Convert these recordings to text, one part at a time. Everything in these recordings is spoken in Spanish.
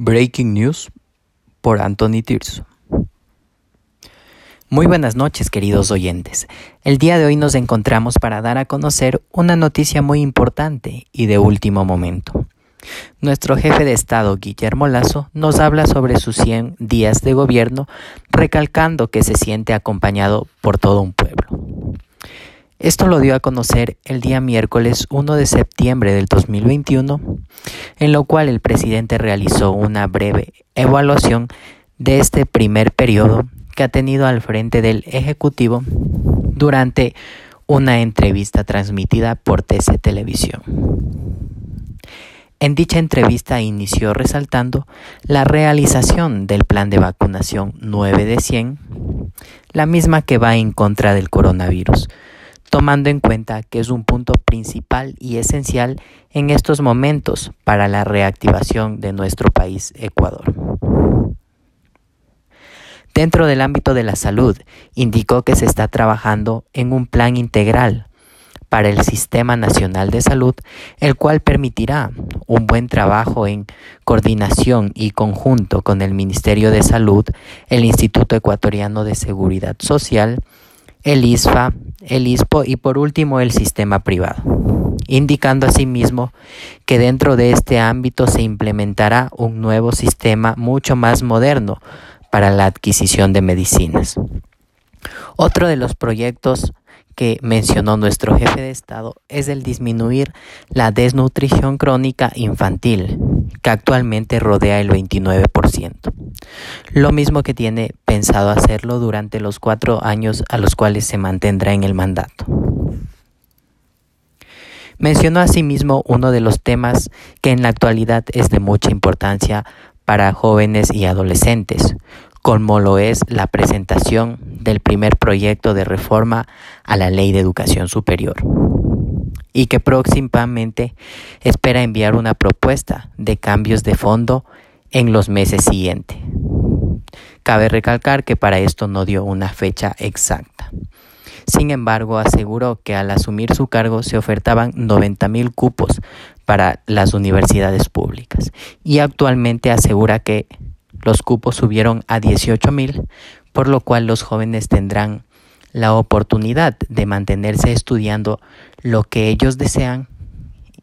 Breaking News por Anthony Tirso. Muy buenas noches, queridos oyentes. El día de hoy nos encontramos para dar a conocer una noticia muy importante y de último momento. Nuestro jefe de Estado, Guillermo Lazo, nos habla sobre sus 100 días de gobierno, recalcando que se siente acompañado por todo un pueblo. Esto lo dio a conocer el día miércoles 1 de septiembre del 2021, en lo cual el presidente realizó una breve evaluación de este primer periodo que ha tenido al frente del Ejecutivo durante una entrevista transmitida por TC Televisión. En dicha entrevista inició resaltando la realización del plan de vacunación 9 de 100, la misma que va en contra del coronavirus, tomando en cuenta que es un punto principal y esencial en estos momentos para la reactivación de nuestro país Ecuador. Dentro del ámbito de la salud, indicó que se está trabajando en un plan integral para el Sistema Nacional de Salud, el cual permitirá un buen trabajo en coordinación y conjunto con el Ministerio de Salud, el Instituto Ecuatoriano de Seguridad Social, el ISFA, el ISPO y por último el sistema privado, indicando asimismo que dentro de este ámbito se implementará un nuevo sistema mucho más moderno para la adquisición de medicinas. Otro de los proyectos que mencionó nuestro jefe de Estado es el disminuir la desnutrición crónica infantil, que actualmente rodea el 29%. Lo mismo que tiene pensado hacerlo durante los cuatro años a los cuales se mantendrá en el mandato. Mencionó asimismo uno de los temas que en la actualidad es de mucha importancia para jóvenes y adolescentes, como lo es la presentación del primer proyecto de reforma a la Ley de Educación Superior y que próximamente espera enviar una propuesta de cambios de fondo en los meses siguientes. Cabe recalcar que para esto no dio una fecha exacta. Sin embargo, aseguró que al asumir su cargo se ofertaban 90 mil cupos para las universidades públicas y actualmente asegura que los cupos subieron a 18 mil, por lo cual los jóvenes tendrán la oportunidad de mantenerse estudiando lo que ellos desean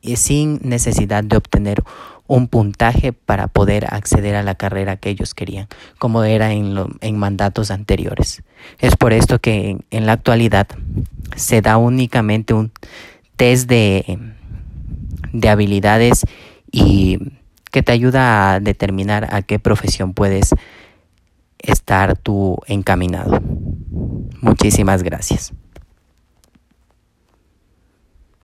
y sin necesidad de obtener un puntaje para poder acceder a la carrera que ellos querían, como era en, en mandatos anteriores. Es por esto que en, en la actualidad se da únicamente un test de, de habilidades y que te ayuda a determinar a qué profesión puedes estar tú encaminado. Muchísimas gracias.